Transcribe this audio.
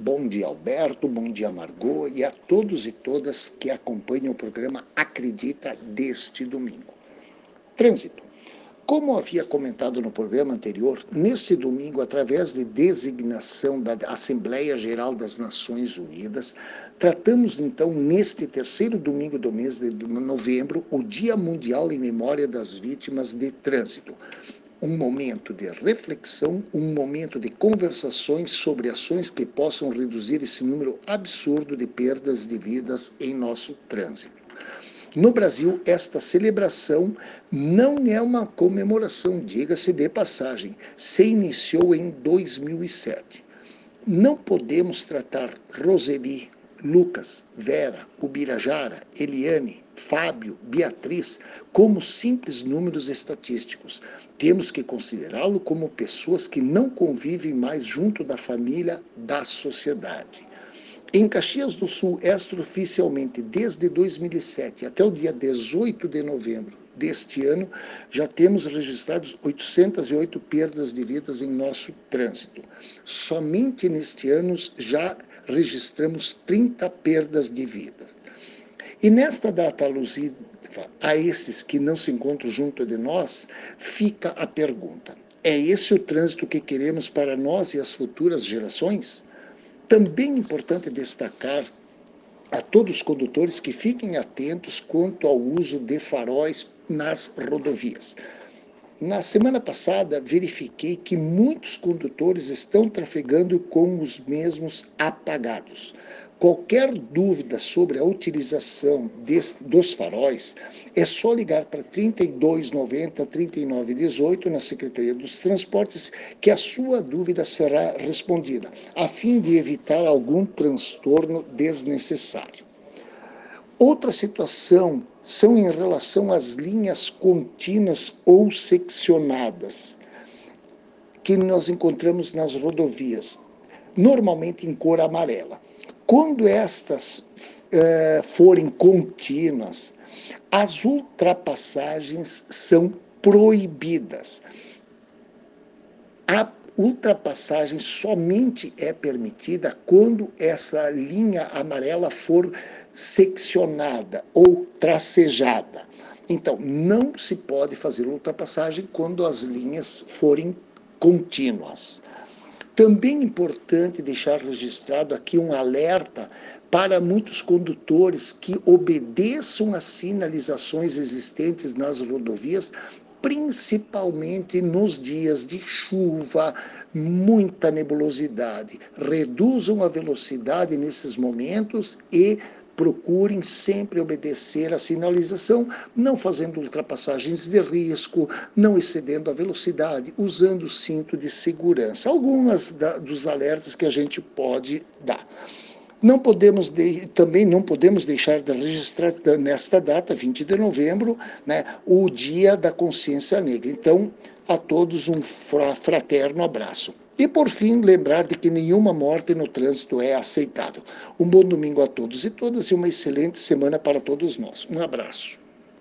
Bom dia, Alberto. Bom dia, Margot. E a todos e todas que acompanham o programa Acredita deste domingo. Trânsito. Como havia comentado no programa anterior, neste domingo, através de designação da Assembleia Geral das Nações Unidas, tratamos então, neste terceiro domingo do mês de novembro, o Dia Mundial em Memória das Vítimas de Trânsito um momento de reflexão, um momento de conversações sobre ações que possam reduzir esse número absurdo de perdas de vidas em nosso trânsito. No Brasil, esta celebração não é uma comemoração, diga-se de passagem, se iniciou em 2007. Não podemos tratar Roseli, Lucas, Vera, Ubirajara, Eliane, Fábio, Beatriz como simples números estatísticos. Temos que considerá-lo como pessoas que não convivem mais junto da família, da sociedade. Em Caxias do Sul, extraoficialmente, desde 2007 até o dia 18 de novembro deste ano, já temos registrados 808 perdas de vidas em nosso trânsito. Somente neste ano já registramos 30 perdas de vida. E nesta data alusiva a esses que não se encontram junto de nós, fica a pergunta: é esse o trânsito que queremos para nós e as futuras gerações? Também é importante destacar a todos os condutores que fiquem atentos quanto ao uso de faróis nas rodovias. Na semana passada, verifiquei que muitos condutores estão trafegando com os mesmos apagados. Qualquer dúvida sobre a utilização dos faróis, é só ligar para 3290 3918 na Secretaria dos Transportes que a sua dúvida será respondida, a fim de evitar algum transtorno desnecessário. Outra situação são em relação às linhas contínuas ou seccionadas que nós encontramos nas rodovias, normalmente em cor amarela. Quando estas uh, forem contínuas, as ultrapassagens são proibidas. A ultrapassagem somente é permitida quando essa linha amarela for seccionada ou tracejada. Então, não se pode fazer ultrapassagem quando as linhas forem contínuas. Também é importante deixar registrado aqui um alerta para muitos condutores que obedeçam às sinalizações existentes nas rodovias principalmente nos dias de chuva, muita nebulosidade. Reduzam a velocidade nesses momentos e procurem sempre obedecer à sinalização, não fazendo ultrapassagens de risco, não excedendo a velocidade, usando o cinto de segurança. Algumas da, dos alertas que a gente pode dar. Não podemos de, também não podemos deixar de registrar nesta data, 20 de novembro, né, o Dia da Consciência Negra. Então, a todos um fraterno abraço. E, por fim, lembrar de que nenhuma morte no trânsito é aceitável. Um bom domingo a todos e todas e uma excelente semana para todos nós. Um abraço.